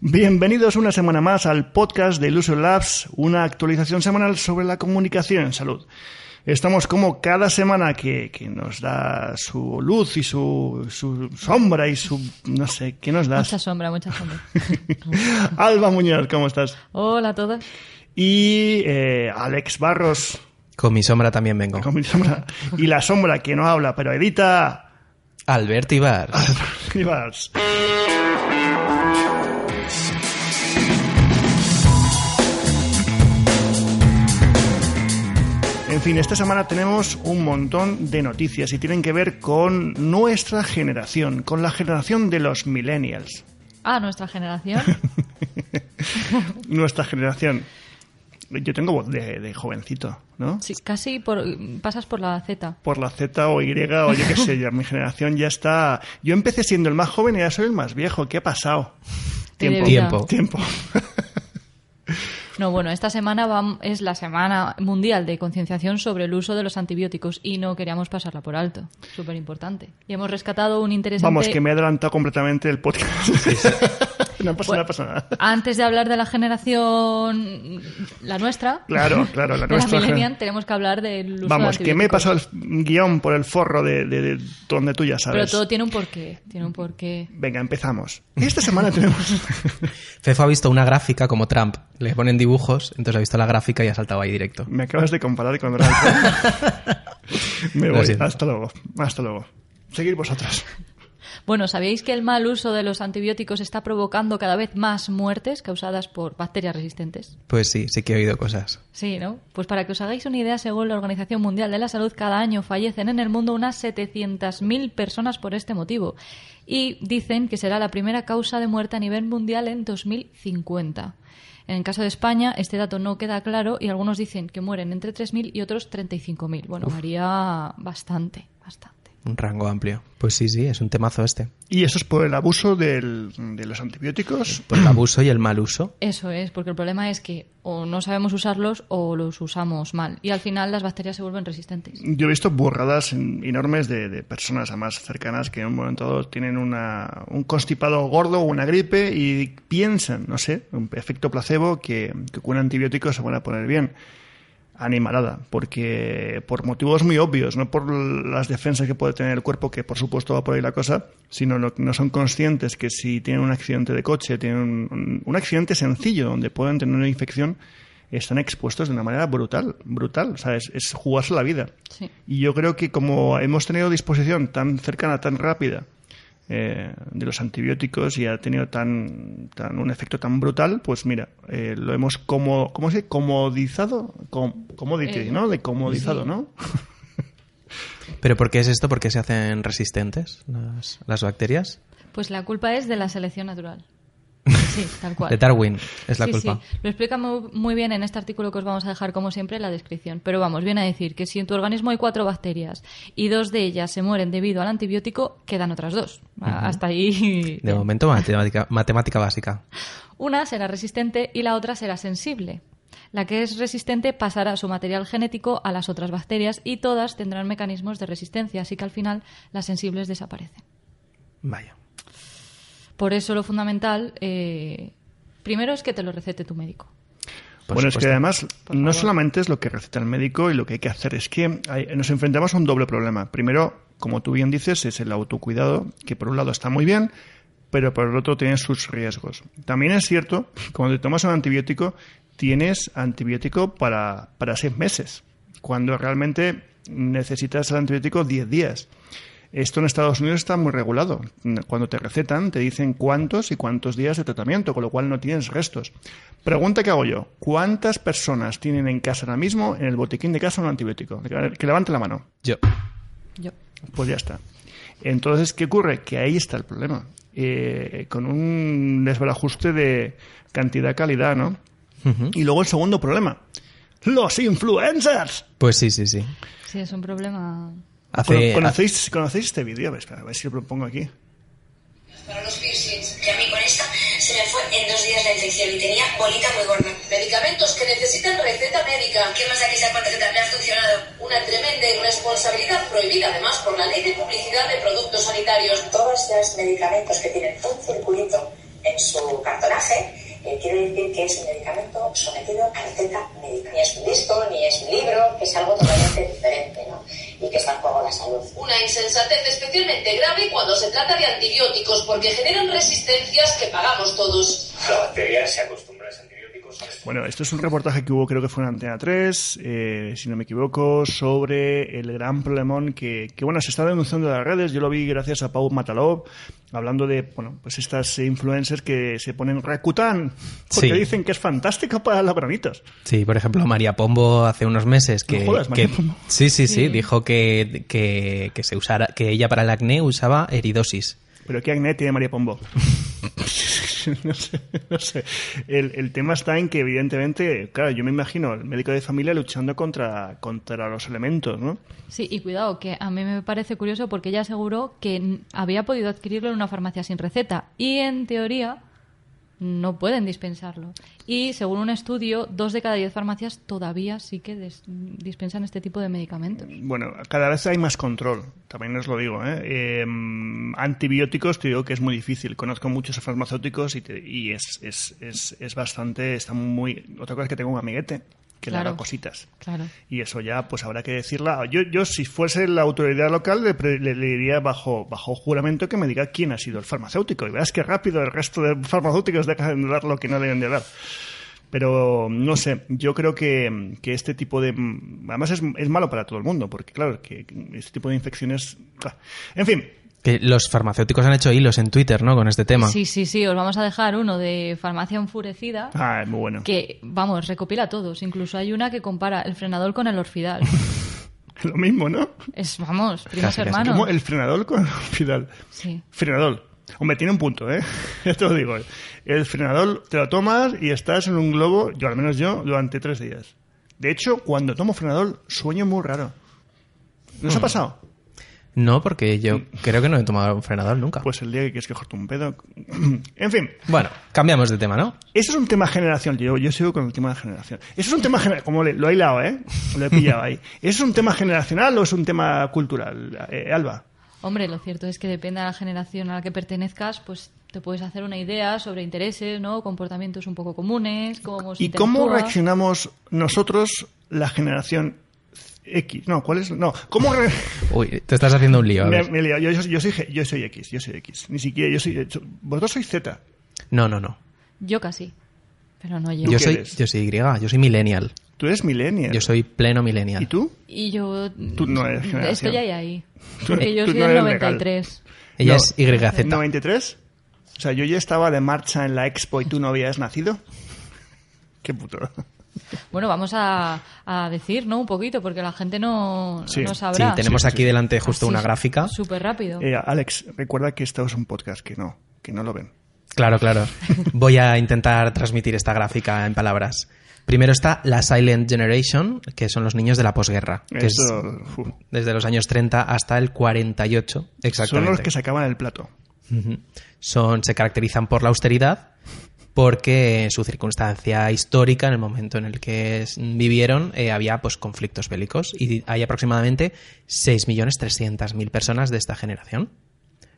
Bienvenidos una semana más al podcast de Illusion Labs, una actualización semanal sobre la comunicación en salud. Estamos como cada semana que, que nos da su luz y su, su sombra y su... no sé, ¿qué nos das? Mucha sombra, mucha sombra. Alba Muñoz, ¿cómo estás? Hola a todos. Y eh, Alex Barros, Con mi sombra también vengo. con mi sombra. Y la sombra que no habla, pero edita... Albert Ibar. Ibars. En fin, esta semana tenemos un montón de noticias y tienen que ver con nuestra generación, con la generación de los millennials. Ah, nuestra generación. Nuestra generación. Yo tengo voz de, de jovencito, ¿no? Sí, casi por, pasas por la Z. Por la Z o Y o yo qué sé, ya mi generación ya está... Yo empecé siendo el más joven y ya soy el más viejo. ¿Qué ha pasado? Tiempo. Tiempo. Tiempo. No, bueno, esta semana es la Semana Mundial de Concienciación sobre el uso de los antibióticos y no queríamos pasarla por alto. Súper importante. Y hemos rescatado un interesante... Vamos, que me he adelantado completamente el podcast. no pasa nada, Bueno, pasa nada. Antes de hablar de la generación, la nuestra, Claro, claro, la de nuestra. la millennial, tenemos que hablar del uso Vamos, de que me he pasado el guion por el forro de, de- de donde tú ya Pero sabes. todo tiene un porqué, tiene un porqué. Venga, empezamos. Esta semana tenemos... Fefo ha visto una gráfica como Trump. Le ponen dibujos, entonces ha visto la gráfica y ha saltado ahí directo. Me acabas de comparar con Donald Trump. Me voy. Hasta luego. Hasta luego. Seguir vosotras. Bueno, ¿sabíais que el mal uso de los antibióticos está provocando cada vez más muertes causadas por bacterias resistentes? Pues sí, sí que he oído cosas. Sí, ¿no? Pues para que os hagáis una idea, según la Organización Mundial de la Salud, cada año fallecen en el mundo unas 700.000 personas por este motivo. Y dicen que será la primera causa de muerte a nivel mundial en 2050. En el caso de España, este dato no queda claro y algunos dicen que mueren entre 3.000 y otros 35.000. Bueno, varía bastante, bastante. Un rango amplio. Pues sí, sí, es un temazo este. Y eso es por el abuso del- de los antibióticos. Por el abuso y el mal uso. Eso es, porque el problema es que o no sabemos usarlos o los usamos mal. Y al final las bacterias se vuelven resistentes. Yo he visto burradas en- enormes de, de personas además cercanas que en un momento dado tienen una, un constipado gordo o una gripe y piensan, no sé, un efecto placebo que, que con un antibiótico se van a poner bien. Animalada, porque por motivos muy obvios, no por las defensas que puede tener el cuerpo, que por supuesto va por ahí la cosa, sino que no son conscientes que si tienen un accidente de coche, tienen un, un- un accidente sencillo donde pueden tener una infección, están expuestos de una manera brutal, brutal, o sea, es, es jugarse la vida. Sí. Y yo creo que como hemos tenido disposición tan cercana, tan rápida eh, de los antibióticos y ha tenido tan, tan un efecto tan brutal, pues mira, eh, lo hemos como, ¿cómo se dice? Comodizado, Com- commodity, Eh, ¿no? De comodizado, sí. ¿no? ¿Pero por qué es esto? ¿Por qué se hacen resistentes las, las bacterias? Pues la culpa es de la selección natural. Sí, tal cual. De Darwin es la Sí, culpa. sí. Lo explica muy, muy bien en este artículo que os vamos a dejar, como siempre, en la descripción. Pero vamos, viene a decir que si en tu organismo hay cuatro bacterias y dos de ellas se mueren debido al antibiótico, quedan otras dos. Hasta ahí. De momento, matemática, matemática básica. Una será resistente y la otra será sensible. La que es resistente pasará su material genético a las otras bacterias y todas tendrán mecanismos de resistencia, así que al final las sensibles desaparecen. Vaya. Por eso lo fundamental, eh, primero es que te lo recete tu médico. Por bueno, es que además no solamente es lo que receta el médico y lo que hay que hacer, es que hay- nos enfrentamos a un doble problema. Primero, como tú bien dices, es el autocuidado, que por un lado está muy bien, pero por el otro tiene sus riesgos. También es cierto, que cuando te tomas un antibiótico, tienes antibiótico para, para seis meses, cuando realmente necesitas el antibiótico 10 días. Esto en Estados Unidos está muy regulado. Cuando te recetan, te dicen cuántos y cuántos días de tratamiento, con lo cual no tienes restos. Pregunta que hago yo. ¿Cuántas personas tienen en casa ahora mismo, en el botiquín de casa, un antibiótico? Que levante la mano. Yo. Yo. Pues ya está. Entonces, ¿qué ocurre? Que ahí está el problema. Eh, con un desbarajuste de cantidad-calidad, ¿no? Y luego el segundo problema. ¡Los influencers! Pues sí, sí, sí. Sí, es un problema. Hace, ¿Conocéis, ¿Conocéis este vídeo? A ver, espera, a ver si lo pongo aquí. para los piercings, que a mí con esta se me fue en dos días la infección y tenía bolita muy gorda. Medicamentos que necesitan receta médica. ¿Qué más da que sea cuenta que también ha funcionado? Una tremenda irresponsabilidad prohibida además por la ley de publicidad de productos sanitarios. Todos los medicamentos que tienen un circulito en su cartonaje, eh, quiere decir que es un medicamento sometido a receta médica. Ni es un disco, ni es un libro, que es algo totalmente diferente, ¿no? Y que está en juego la salud. Una insensatez especialmente grave cuando se trata de antibióticos, porque generan resistencias que pagamos todos. La bacteria se acostumbra a ese antibiótico. ¿sabes? Bueno, esto es un reportaje que hubo, creo que fue en Antena 3, eh, si no me equivoco, sobre el gran problemón que, que, bueno, se está denunciando en las redes. Yo lo vi gracias a Pau Matalov, hablando de, bueno, pues estas influencers que se ponen Rakuten, porque Sí. dicen que es fantástico para las branitas. Sí, por ejemplo, María Pombo hace unos meses que, No jodas, María que- Pombo. sí, sí, sí, Sí. dijo que, que, que se usara, que ella para el acné usaba eridosis. Pero qué acné tiene María Pombo. no sé, no sé. El, el tema está en que, evidentemente, claro, yo me imagino el médico de familia luchando contra, contra los elementos, ¿no? Sí, y cuidado, que a mí me parece curioso porque ella aseguró que había podido adquirirlo en una farmacia sin receta y en teoría no pueden dispensarlo. Y según un estudio, dos de cada diez farmacias todavía sí que dispensan este tipo de medicamentos. Bueno, cada vez hay más control, también os lo digo. ¿eh? Eh, antibióticos, te digo que es muy difícil. Conozco muchos farmacéuticos y, te- y es, es, es, es bastante, está muy... Otra cosa es que tengo un amiguete que le Claro. haga cositas. Claro. Y eso ya, pues habrá que decirla. Yo, yo si fuese la autoridad local, le, le- le diría bajo, bajo juramento que me diga quién ha sido el farmacéutico. Y verás que rápido el resto de farmacéuticos dejan de dar lo que no deben de dar. Pero no sé, yo creo que, que este tipo de. Además es, es malo para todo el mundo, porque claro, que este tipo de infecciones. ah. En fin, Que los farmacéuticos han hecho hilos en Twitter, ¿no? Con este tema. Sí, sí, sí, os vamos a dejar uno de farmacia enfurecida ah, es muy bueno. que, vamos, recopila todos. Incluso hay una que compara el frenador con el orfidal. Lo mismo, ¿no? Es, vamos, primos Casi, casi. hermanos. Como el frenador con el fidal. Sí. Frenador. Hombre, tiene un punto, ¿eh? Ya te lo digo. El frenador te lo tomas y estás en un globo, yo al menos yo, durante tres días. De hecho, cuando tomo frenador, sueño muy raro. ¿No os ha pasado? No, porque yo creo que no he tomado un frenador nunca. Pues el día que quieres que corte un pedo. en fin, Bueno, cambiamos de tema, ¿no? eso es un tema generación. Yo, yo sigo con el tema de generación. Eso es un tema generacional. Como le- lo he hilado, ¿eh? Lo he pillado ahí. ¿Eso es un tema generacional o es un tema cultural, eh, Alba? Hombre, lo cierto es que depende de la generación a la que pertenezcas, pues te puedes hacer una idea sobre intereses, ¿no? Comportamientos un poco comunes, cómo se ¿Y cómo reaccionamos nosotros, la generación X? No, ¿cuál es? No, ¿cómo Uy, te estás haciendo un lío. a Me, ver. me he liado. yo, yo, yo soy, G- yo soy X, yo soy X. Ni siquiera, yo soy... yo- Vosotros sois Z. No, no, no. Yo casi, pero no yo. Yo soy, eres? yo soy Y, yo soy millennial. Tú eres millennial. Yo soy pleno millennial. ¿Y tú? Y yo... Tú no eres generación. Estoy ahí, ahí. Tú- Porque yo tú soy no del eres legal. 93. Ella No. es YZ. ¿93? O sea, yo ya estaba de marcha en la expo y tú no habías nacido. Qué puto. Bueno, vamos a, a decir, ¿no? Un poquito, porque la gente no, Sí. no Sí, sabrá. tenemos Sí, sí, aquí sí. delante justo Así, una gráfica. Súper rápido. Eh, Alex, recuerda que esto es un podcast, que no, que no lo ven. Claro, claro. Voy a intentar transmitir esta gráfica en palabras. Primero está la Silent Generation, que son los niños de la posguerra, que es desde los años 30 hasta el 48, son exactamente. los que sacaban el plato. Son, se caracterizan por la austeridad, porque en su circunstancia histórica, en el momento en el que vivieron, eh, había pues conflictos bélicos y hay aproximadamente 6.300.000 personas de esta generación.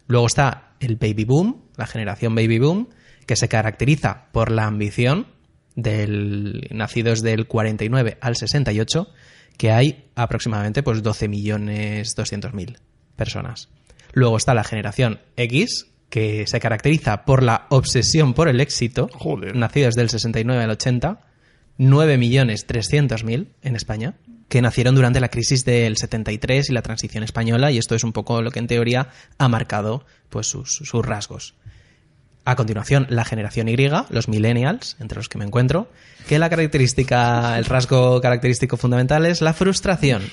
Luego está el baby boom, la generación baby boom, que se caracteriza por la ambición del nacidos del 49 al 68, que hay aproximadamente pues 12.200.000 personas. Luego está la generación X, que se caracteriza por la obsesión por el éxito, Joder. nacidos del 69 al 80, 9.300.000 en España, que nacieron durante la crisis del 73 y la transición española, y esto es un poco lo que en teoría ha marcado pues, sus, sus rasgos. A continuación, la generación Y, los millennials, entre los que me encuentro, que la característica, el rasgo característico fundamental es la frustración.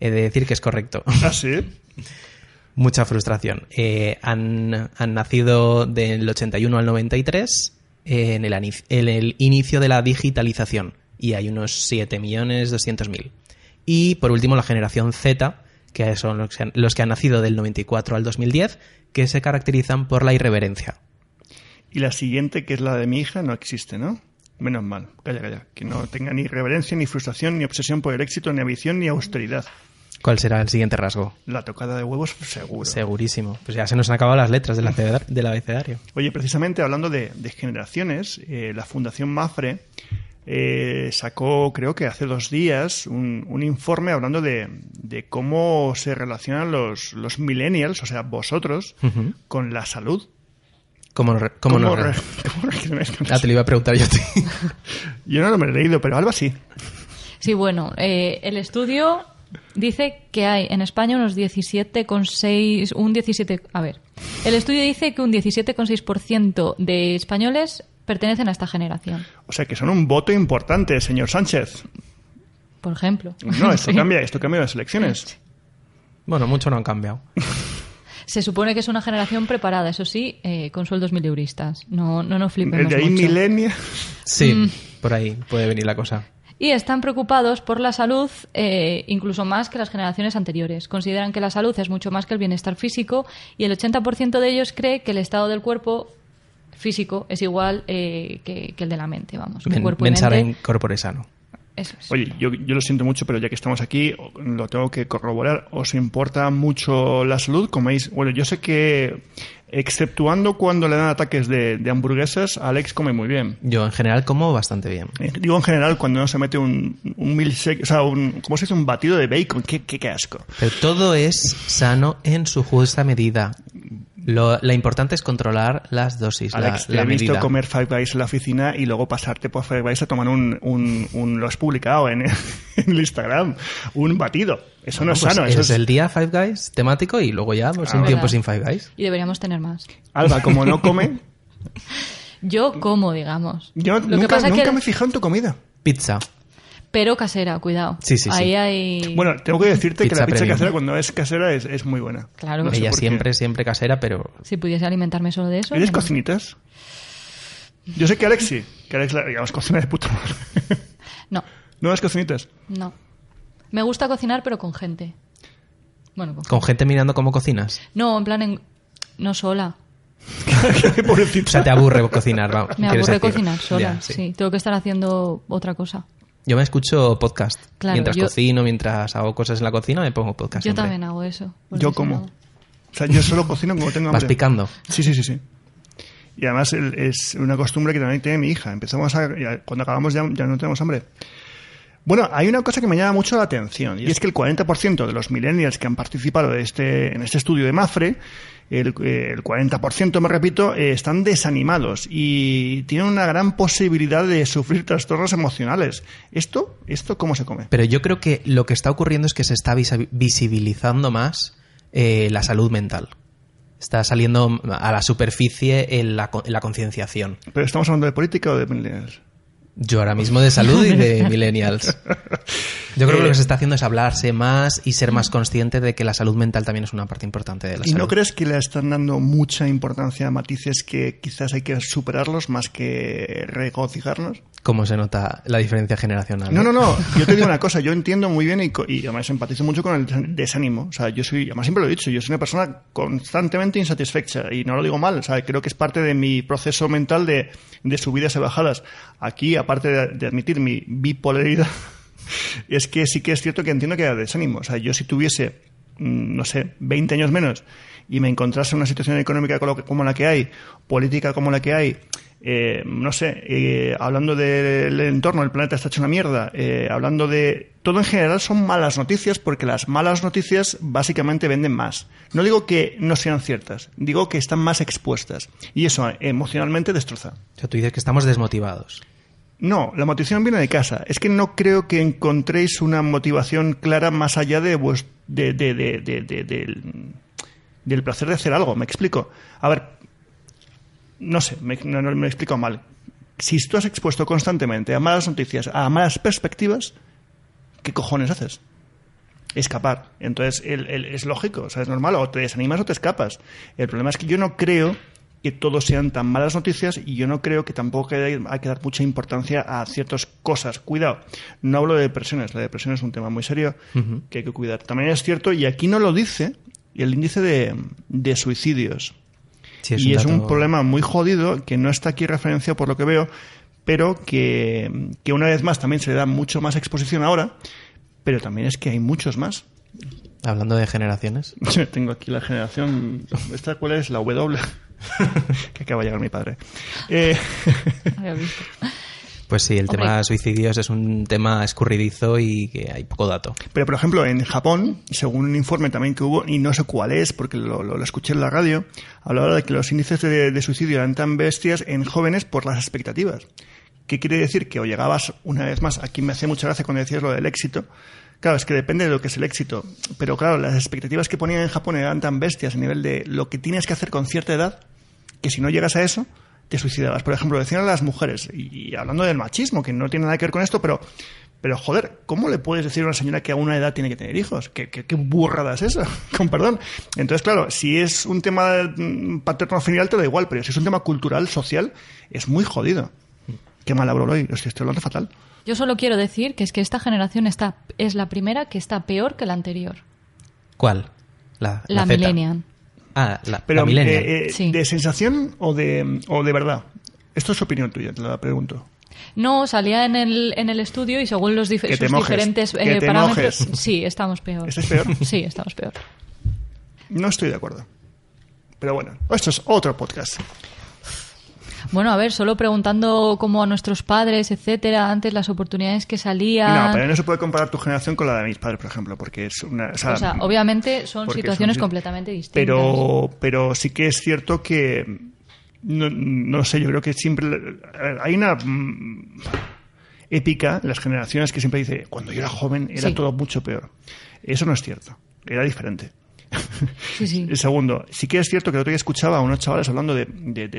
He de decir que es correcto. ¿Ah, sí? Mucha frustración. Eh, han, han nacido del 81 al 93 en el, en el inicio de la digitalización y hay unos 7.200.000. Y por último la generación Z, que son los que, han, nacido del 94 al 2010, que se caracterizan por la irreverencia. Y la siguiente, que es la de mi hija, no existe, ¿no? Menos mal. Calla, calla. Que no tenga ni reverencia, ni frustración, ni obsesión por el éxito, ni ambición, ni austeridad. ¿Cuál será el siguiente rasgo? La tocada de huevos, seguro. Segurísimo. Pues ya se nos han acabado las letras del, del abecedario. Oye, precisamente hablando de, de generaciones, eh, la Fundación Mafre eh, sacó, creo que hace dos días, un, un informe hablando de, de cómo se relacionan los, los millennials, o sea, vosotros, con la salud. ¿Cómo, no re- cómo no re- re- cómo reaccionáis con Ah, te lo iba a preguntar yo a ti. Yo no lo me he leído, pero Alba sí. Sí, bueno, eh, el estudio dice que hay en España unos 17,6, un 17, a ver, el estudio dice que un 17,6% de españoles pertenecen a esta generación, O sea, que son un voto importante, señor Sánchez. por ejemplo. No, esto Sí. cambia, esto cambia las elecciones. Bueno, mucho no han cambiado. Se supone que es una generación preparada, eso sí, eh, con sueldos mileuristas. No, no nos flipemos de ahí mucho. millennial. Sí, Mm. por ahí puede venir la cosa. Y están preocupados por la salud eh, incluso más que las generaciones anteriores. Consideran que la salud es mucho más que el bienestar físico y el 80% de ellos cree que el estado del cuerpo físico es igual eh, que, que el de la mente, vamos. Men- cuerpo y Mensara mente- in corpore sano. eso es. Oye, yo, yo lo siento mucho, pero ya que estamos aquí, lo tengo que corroborar. ¿Os importa mucho la salud? Coméis. Bueno, yo sé que, exceptuando cuando le dan ataques de, de hamburguesas, Alex come muy bien. Yo en general como bastante bien. Eh, Digo en general, cuando no se mete un, un milkshake, o sea, un, ¿cómo se dice? Un batido de bacon. Qué, qué, qué asco. Pero todo es sano en su justa medida. Lo, la importante es controlar las dosis, la- Alex, te la, he visto medida. comer Five Guys en la oficina y luego pasarte por Five Guys a tomar un, un, un- lo has publicado en, en el Instagram, un batido. Eso no es Pues sano. Eso es es, el día Five Guys temático y luego ya pues, Ah, un tiempo verdad. sin Five Guys. Y deberíamos tener más. Alba, como no come, Yo como, digamos. yo Lo que nunca, pasa es nunca que... me he fijado en tu comida. Pizza. Pero casera, cuidado. Sí, sí, sí. Hay... Bueno, tengo que decirte que la pizza premium. casera cuando es casera es, es muy buena. Claro. No Ella siempre, siempre casera, pero Si pudiese alimentarme solo de eso... ¿Eres no. cocinitas? Yo sé que Alex sí, que Alex, la- digamos, cocina de puta madre. No, ¿No eres cocinitas? no. Me gusta cocinar, pero con gente. Bueno, con con gente mirando cómo cocinas. No, en plan, en- no sola. O sea, te aburre cocinar, vamos. Me aburre decir. cocinar sola, Ya, sí. Tengo que estar haciendo otra cosa. Yo me escucho podcast. Claro, mientras yo- cocino, mientras hago cosas en la cocina, me pongo podcast. Yo siempre. también hago eso. Yo como. O sea, yo solo cocino cuando tengo Vas hambre. picando. Sí, sí, sí, sí. Y además es una costumbre que también tiene mi hija. Empezamos a... Cuando acabamos ya, ya no tenemos hambre. Bueno, hay una cosa que me llama mucho la atención y es que el 40% de los millennials que han participado de este, en este estudio de Mafre, el, eh, el 40%, me repito, eh, están desanimados y tienen una gran posibilidad de sufrir trastornos emocionales. ¿Esto? ¿Esto cómo se come? Pero yo creo que lo que está ocurriendo es que se está visibilizando más eh, la salud mental. Está saliendo a la superficie en la, en la concienciación. ¿Pero estamos hablando de política o de millennials? Yo ahora mismo de salud y de millennials. Yo creo que lo que se está haciendo es hablarse más y ser más consciente de que la salud mental también es una parte importante de la ¿Y salud. no crees que le están dando mucha importancia a matices que quizás hay que superarlos más que regocijarnos? ¿Cómo se nota la diferencia generacional? No, no, no. Yo te digo una cosa. Yo entiendo muy bien y, y además empatizo mucho con el des- desánimo. O sea, yo soy, además siempre lo he dicho, yo soy una persona constantemente insatisfecha y no lo digo mal. O sea, creo que es parte de mi proceso mental de, de subidas y bajadas. Aquí, aparte de, admitir mi bipolaridad, es que sí que es cierto que entiendo que hay desánimo. O sea, yo si tuviese, mm, no sé, 20 años menos y me encontrase en una situación económica como la que hay, política como la que hay, eh, no sé, eh, hablando del entorno, el planeta está hecho una mierda, eh, hablando de... Todo en general son malas noticias porque las malas noticias básicamente venden más. No digo que no sean ciertas, digo que están más expuestas. Y eso emocionalmente destroza. O sea, tú dices que estamos desmotivados. No, la motivación viene de casa. Es que no creo que encontréis una motivación clara más allá de, vues- de, de- de- de- de- del, del placer de hacer algo. ¿Me explico? A ver, no sé, me, no me he explicado mal. Si tú has expuesto constantemente a malas noticias, a malas perspectivas, ¿qué cojones haces? Escapar. Entonces, el- el- es lógico, o sea, es normal, o te desanimas o te escapas. El problema es que yo no creo que todos sean tan malas noticias y yo no creo que tampoco hay que dar mucha importancia a ciertas cosas. Cuidado, no hablo de depresiones, la depresión es un tema muy serio que hay que cuidar. También es cierto, y aquí no lo dice, el índice de, de suicidios Sí, y es un problema muy jodido que no está aquí referenciado por lo que veo, pero que, que una vez más también se le da mucho más exposición ahora, pero también es que hay muchos más. Hablando de generaciones. Tengo aquí la generación. ¿Esta cuál es? La W. que acaba de llegar mi padre. Eh, visto. Pues sí, el Hombre. tema de suicidios es un tema escurridizo y que hay poco dato. Pero, por ejemplo, en Japón, según un informe también que hubo, y no sé cuál es, porque lo, lo- lo escuché en la radio, hablaba de que los índices de, de suicidio eran tan bestias en jóvenes por las expectativas. ¿Qué quiere decir? Que o llegabas, una vez más, aquí me hace mucha gracia cuando decías lo del éxito. Claro, es que depende de lo que es el éxito. Pero claro, las expectativas que ponían en Japón eran tan bestias a nivel de lo que tienes que hacer con cierta edad, que si no llegas a eso, te suicidabas. Por ejemplo, decían a las mujeres, y, hablando del machismo, que no tiene nada que ver con esto, pero, pero joder, ¿cómo le puedes decir a una señora que a una edad tiene que tener hijos? ¿Qué, qué, qué burrada es esa? con perdón. Entonces, claro, si es un tema mm, paterno-filial te da igual, pero si es un tema cultural, social, es muy jodido. Qué mal hablo hoy, estoy hablando fatal. Yo solo quiero decir que es que esta generación está, es la primera que está peor que la anterior. ¿Cuál? La, La, millennial. Ah, la, Pero, la millennial. eh, eh, Sí. ¿de sensación o de, o de verdad? Esto es opinión tuya, te la pregunto. No, salía en el, en el estudio y según los dif- sus mojes, diferentes que eh, te parámetros. mojes. Sí, estamos peor. ¿Estáis peor? Sí, estamos peor. No estoy de acuerdo. Pero bueno, esto es otro podcast. Bueno, a ver, solo preguntando como a nuestros padres, etcétera, antes las oportunidades que salían. No, pero no se puede comparar tu generación con la de mis padres, por ejemplo, porque es una... O sea, o sea, obviamente son situaciones son- completamente distintas. pero, pero sí que es cierto que... No, no sé, yo creo que siempre... hay una... mm, épica en las generaciones que siempre dice, cuando yo era joven era Sí. todo mucho peor. Eso no es cierto. Era diferente. Sí, segundo, sí que es cierto que el otro día escuchaba a unos chavales hablando de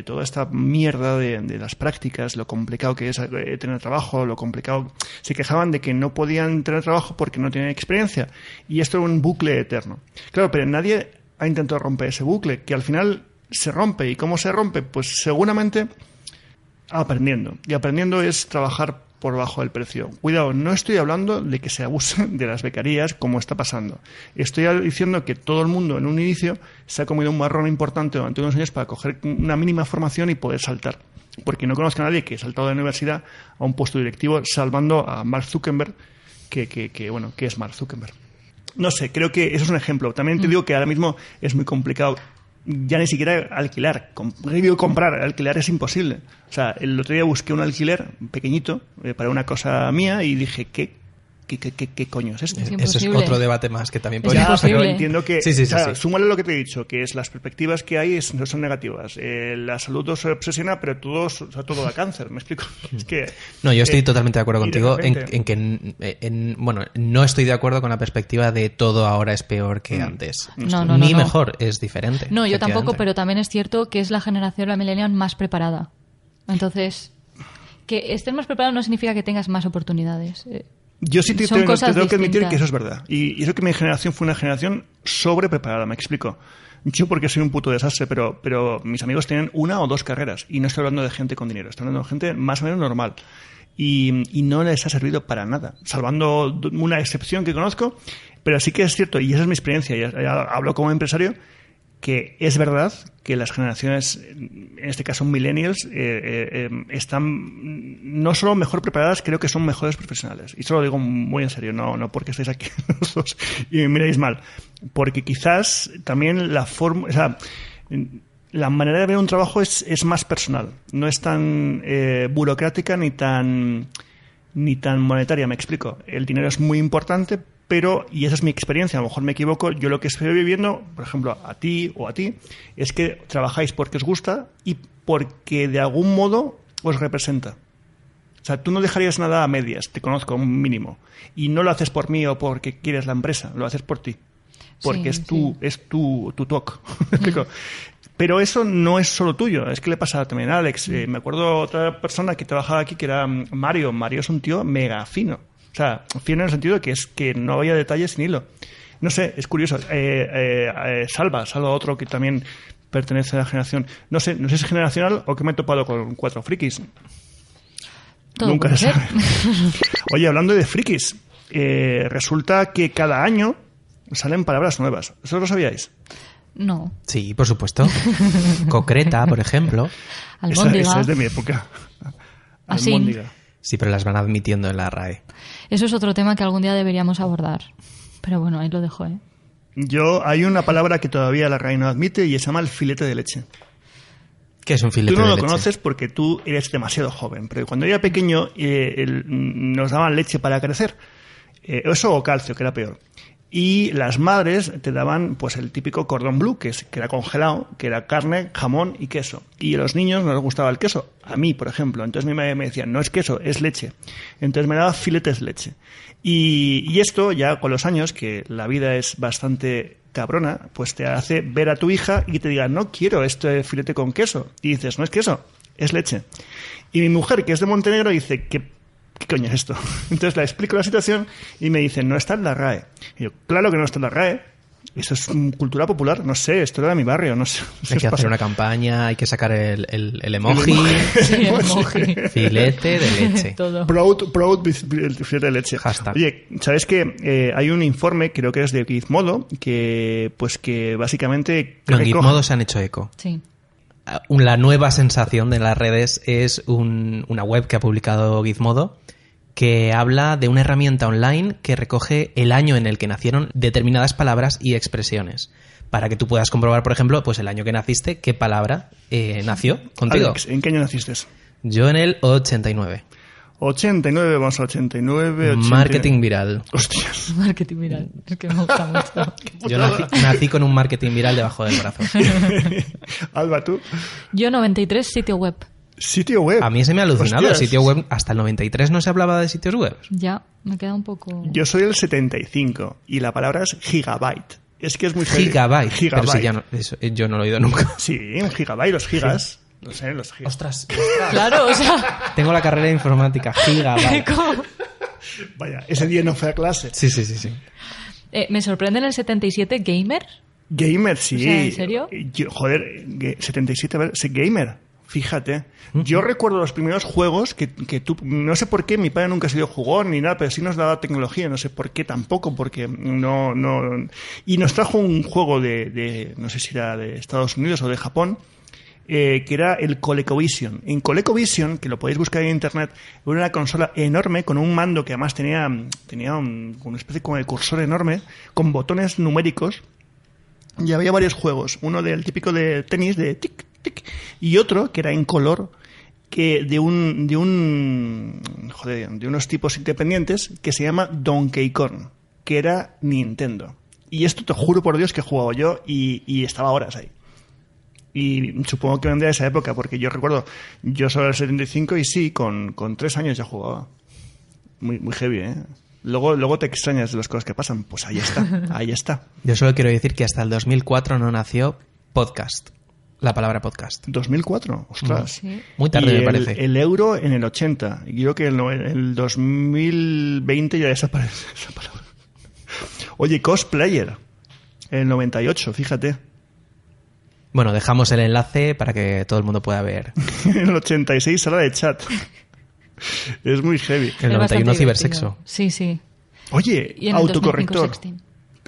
toda esta mierda de, de las prácticas, lo complicado que es eh, tener trabajo, lo complicado. Se quejaban de que no podían tener trabajo porque no tenían experiencia. Y esto era un bucle eterno. Claro, pero nadie ha intentado romper ese bucle, que al final se rompe. ¿Y cómo se rompe? Pues seguramente aprendiendo. Y aprendiendo es trabajar por bajo del precio. Cuidado, no estoy hablando de que se abuse de las becarías como está pasando. Estoy diciendo que todo el mundo en un inicio se ha comido un marrón importante durante unos años para coger una mínima formación y poder saltar. Porque no conozco a nadie que ha saltado de la universidad a un puesto directivo salvando a Mark Zuckerberg, que, que, que, bueno, que es Mark Zuckerberg. No sé, creo que eso es un ejemplo. También te digo que ahora mismo es muy complicado ya ni siquiera alquilar. Digo comprar, alquilar es imposible. O sea, el otro día busqué un alquiler pequeñito eh, para una cosa mía y dije, ¿qué, qué, qué, qué, qué coño es esto? Es Eso es otro debate más que también podríamos... pero entiendo que. Sí, sí, sí, o sea, sí. súmale lo que te he dicho, que es las perspectivas que hay no son negativas. Eh, la salud os obsesiona, pero todos, o sea, todo da cáncer. ¿Me explico? Es que. No, yo estoy eh, totalmente de acuerdo de contigo en, que, en- en- bueno, no estoy de acuerdo con la perspectiva de todo ahora es peor Mm. que antes. No, no, no, Ni no. mejor, es diferente. No, yo tampoco, pero también es cierto que es la generación, la millennial, más preparada. Entonces, que estés más preparado no significa que tengas más oportunidades. Yo sí te, tengo que admitir que eso es verdad. Y, y eso que mi generación fue una generación sobrepreparada, me explico. Yo porque soy un puto desastre, pero, pero mis amigos tienen una o dos carreras. Y no estoy hablando de gente con dinero, estoy hablando de gente más o menos normal. Y, y no les ha servido para nada, salvando una excepción que conozco. Pero sí que es cierto, y esa es mi experiencia, y hablo como empresario, que es verdad que las generaciones, en este caso millennials, eh, eh, eh, están no solo mejor preparadas, creo que son mejores profesionales. Y eso lo digo muy en serio, no, no porque estéis aquí los y me miráis mal. Porque quizás también la forma, o sea, la manera de ver un trabajo es, es más personal, no es tan eh, burocrática ni tan ni tan monetaria, me explico. El dinero es muy importante, pero, y esa es mi experiencia, a lo mejor me equivoco, yo lo que estoy viviendo, por ejemplo, a ti o a ti, es que trabajáis porque os gusta y porque de algún modo os representa. O sea, tú no dejarías nada a medias, te conozco un mínimo. Y no lo haces por mí o porque quieres la empresa, lo haces por ti. Porque Sí, es tu, sí. es tu, tu talk. Pero eso no es solo tuyo, es que le pasa también a Alex. Eh, me acuerdo otra persona que trabajaba aquí que era mm, Mario. Mario es un tío mega fino. O sea, fino en el sentido de que es que no había detalles sin hilo. No sé, es curioso. Eh, eh, eh, Salva, Salva otro que también pertenece a la generación. No sé, no sé si es generacional o que me he topado con cuatro frikis. todo Nunca se sabe. Oye, hablando de frikis, eh, resulta que cada año salen palabras nuevas. ¿Eso lo sabíais? No. Sí, por supuesto. Concreta, por ejemplo. Esa, esa es de mi época. Así. Sí, pero las van admitiendo en la RAE. Eso es otro tema que algún día deberíamos abordar. Pero bueno, ahí lo dejo, ¿eh? Yo, hay una palabra que todavía la RAI no admite y se llama el filete de leche. ¿Qué es un filete Tú no de lo leche? conoces porque tú eres demasiado joven, pero cuando yo era pequeño eh, el- mm, nos daban leche para crecer. Eh, eso o calcio, que era peor. Y las madres te daban pues el típico cordón blue, que, que era congelado, que era carne, jamón y queso. Y a los niños no les gustaba el queso. A mí, por ejemplo. Entonces mi madre me decía, no es queso, es leche. Entonces me daba filetes leche. Y, y esto ya con los años, que la vida es bastante cabrona, pues te hace ver a tu hija y te diga, no quiero este filete con queso. Y dices, no es queso, es leche. Y mi mujer, que es de Montenegro, dice, ¿qué, qué coño es esto? Entonces le explico la situación y me dice, no está en la RAE. Y yo, claro que no está en la RAE. Eso es cultura popular, no sé, esto era de mi barrio, no sé. Hay que hacer una campaña, hay que sacar el, el- el emoji, el emoji. filete de leche. Todo. Proud, proud filete de leche. Hashtag. Oye, ¿sabes que eh, hay un informe, creo que es de Gizmodo, que pues que básicamente No, en Gizmodo se han hecho eco. Sí. Ah, La nueva sensación de las redes es un- una web que ha publicado Gizmodo que habla de una herramienta online que recoge el año en el que nacieron determinadas palabras y expresiones. Para que tú puedas comprobar, por ejemplo, pues el año que naciste, qué palabra eh, nació contigo. Alex, ¿en qué año naciste? Yo en el 89. 89, vamos a 89, 89. Marketing viral. Hostias. Marketing viral. Es que me gusta mucho. Yo nací, nací con un marketing viral debajo del brazo. Alba, tú. Yo 93 sitio web. Sitio web. A mí se me ha alucinado. Hostias. Sitio web, hasta el 93 no se hablaba de sitios web. Ya, me queda un poco... Yo soy el 75 y la palabra es gigabyte. Es que es muy. Gigabyte. Gigabyte. Pero si ya no, eso, eh, yo no lo he oído nunca. Sí, un gigabyte, los gigas. No sé, los gigas. Ostras, Claro, o sea... tengo la carrera de informática. Gigabyte. ¿cómo? Vaya, ese día no fue a clase. Sí, sí, sí, sí. Eh, me sorprende en el 77 gamer. Gamer, sí. O sea, ¿en serio? Yo- joder, ge- 77, a ver, sí, gamer. Fíjate. Yo recuerdo los primeros juegos que, que tú... No sé por qué, mi padre nunca ha sido jugón ni nada, pero sí nos daba tecnología. No sé por qué tampoco, porque no... no y nos trajo un juego de, de no sé si era de Estados Unidos o de Japón, eh, que era el ColecoVision. En ColecoVision, que lo podéis buscar en internet, era una consola enorme con un mando que además tenía, tenía un- una especie como de cursor enorme, con botones numéricos y había varios juegos. Uno del típico de tenis, de tic, tic, y otro que era en color, que de un, de un, joder, de unos tipos independientes que se llama Donkey Kong, que era Nintendo. Y esto te juro por Dios que he jugado yo y, y estaba horas ahí. Y supongo que vendría de esa época, porque yo recuerdo, yo soy del 75 y sí, con, con tres años ya jugaba. Muy, muy heavy, ¿eh? Luego, luego te extrañas de las cosas que pasan. Pues ahí está, ahí está. Yo solo quiero decir que hasta el 2004 no nació podcast. La palabra podcast. 2004, ostras. Sí. Muy tarde, Y me el, parece. El euro en el 80. Y creo que en el, el 2020 ya desaparece esa palabra. Oye, cosplayer. El 98, fíjate. Bueno, dejamos el enlace para que todo el mundo pueda ver. En el 86, sala de chat. Es muy heavy. El Es 91 bastante cibersexo. Sí, sí. Oye, Y en el 2005 autocorrector. sexting.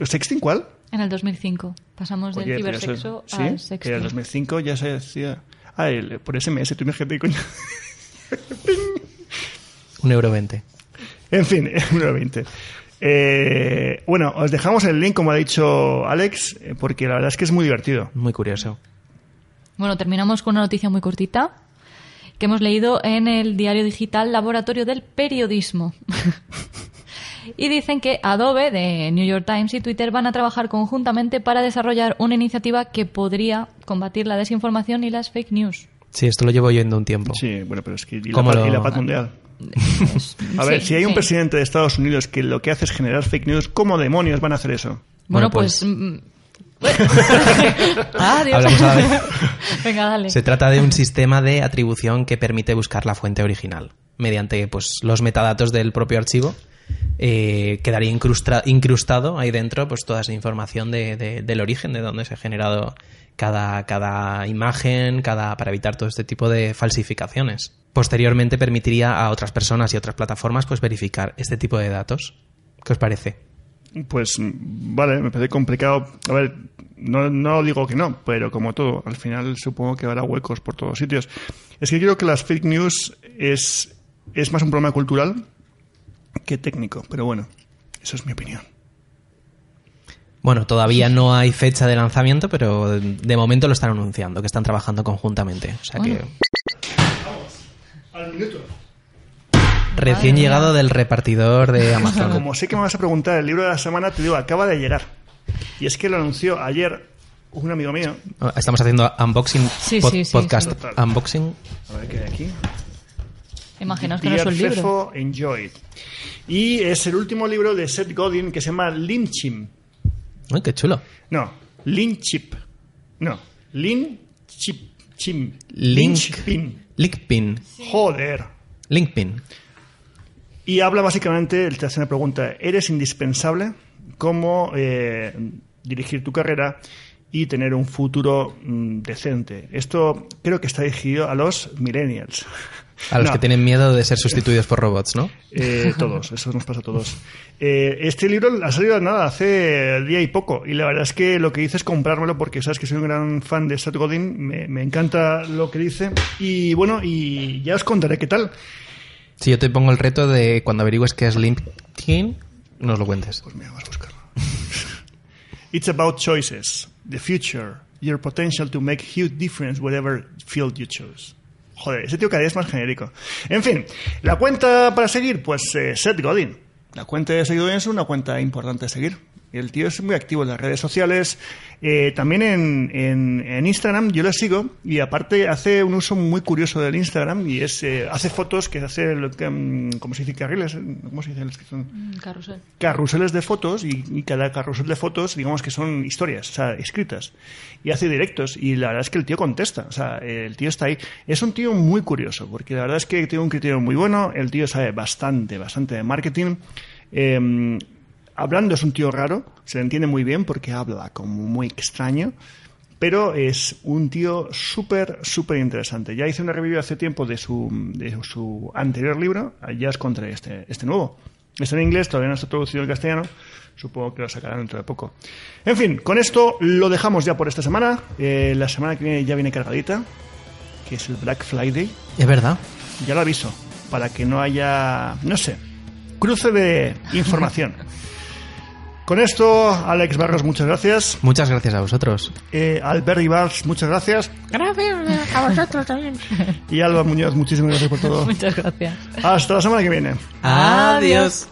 ¿Sexting cuál? En el 2005. Pasamos del Oye, eso- cibersexo ¿sí? al Que en el sexting. 2005 ya se decía... Ah, el- por SMS, tú imagínate, coño. Un euro 20. En fin, 1.20. Eh, bueno, os dejamos el link, como ha dicho Alex, eh, porque la verdad es que es muy divertido. Muy curioso. Bueno, terminamos con una noticia muy cortita que hemos leído en el diario digital Laboratorio del Periodismo. y dicen que Adobe, de New York Times y Twitter van a trabajar conjuntamente para desarrollar una iniciativa que podría combatir la desinformación y las fake news. Sí, esto lo llevo oyendo un tiempo. Sí, bueno, pero es que... Y la, ¿Cómo paz, lo- y la paz mundial. A ver, Sí, si hay un presidente de Estados Unidos que lo que hace es generar fake news, ¿cómo demonios van a hacer eso? Bueno, Bueno, pues... pues- mm, Dios. Hablamos a la vez. Venga, dale. Se trata de un sistema de atribución que permite buscar la fuente original. Mediante pues, los metadatos del propio archivo, eh, quedaría incrustra- incrustado ahí dentro pues, toda esa información de- de- del origen, de dónde se ha generado cada, cada imagen, cada, para evitar todo este tipo de falsificaciones. Posteriormente permitiría a otras personas y otras plataformas pues, verificar este tipo de datos. ¿Qué os parece? Pues mm, vale, me parece complicado. A ver, no, no digo que no, pero como todo, al final supongo que habrá huecos por todos sitios. Es que creo que las fake news es, es más un problema cultural que técnico, pero bueno, eso es mi opinión. Bueno, todavía no hay fecha de lanzamiento, pero de momento lo están anunciando, que están trabajando conjuntamente. O sea que. Al minuto. recién Madre llegado del repartidor de Amazon. Como sé que me vas a preguntar el libro de la semana, te digo, acaba de llegar. Y es que lo anunció ayer un amigo mío. Estamos haciendo unboxing Sí, pod- sí, sí, podcast sí. unboxing. A ver qué hay aquí. Imaginaos que no es Pierre un libro. Fefo, Enjoy It. Y es el último libro de Seth Godin que se llama Lynchim. Uy, qué chulo. No, Lynchip. No, Lynchip. Lynchpin. Linkpin. Joder. Linkpin. Y habla básicamente, él te hace una pregunta, ¿eres indispensable? ¿Cómo eh, dirigir tu carrera y tener un futuro mm, decente? Esto creo que está dirigido a los millennials. A los No, que tienen miedo de ser sustituidos por robots, ¿no? eh, todos, eso nos pasa a todos. Eh, este libro ha salido nada, hace día y poco, y la verdad es que lo que hice es comprármelo porque sabes que soy un gran fan de Seth Godin, me, me encanta lo que dice, y bueno, y ya os contaré qué tal. Si yo te pongo el reto de cuando averigües qué es LinkedIn, nos lo cuentes. Pues mira, vamos a buscarlo. It's about choices, the future, your potential to make huge difference whatever field you choose. Joder, ese tío cada día es más genérico. En fin, la cuenta para seguir, pues eh, Seth Godin. La cuenta de seguidores es una cuenta importante de seguir. El tío es muy activo en las redes sociales, eh, también en, en- en Instagram yo lo sigo y aparte hace un uso muy curioso del Instagram y es eh, hace fotos que hace lo que, mm, ¿cómo se dice? Carriles, ¿cómo se dice? Los que son? Mm, Carrusel. carruseles de fotos y, y cada carrusel de fotos, digamos que son historias, o sea, escritas. Y hace directos y la verdad es que el tío contesta, o sea, el tío está ahí. Es un tío muy curioso porque la verdad es que tiene un criterio muy bueno, el tío sabe bastante, bastante de marketing. Eh, hablando es un tío raro, se le entiende muy bien porque habla como muy extraño. Pero es un tío súper, súper interesante. Ya hice una review hace tiempo de su, de su anterior libro, ya os contaré este, este nuevo. Está en inglés, todavía no está traducido al castellano. Supongo que lo sacarán dentro de poco. En fin, con esto lo dejamos ya por esta semana. Eh, la semana que viene ya viene cargadita, que es el Black Friday. Es verdad. Ya lo aviso, para que no haya, no sé, cruce de información. Con esto, Alex Barros, muchas gracias. Muchas gracias a vosotros. Eh, Albert Ibars, muchas gracias. Gracias a vosotros también. Y Alba Muñoz, muchísimas gracias por todo. Muchas gracias. Hasta la semana que viene. Adiós.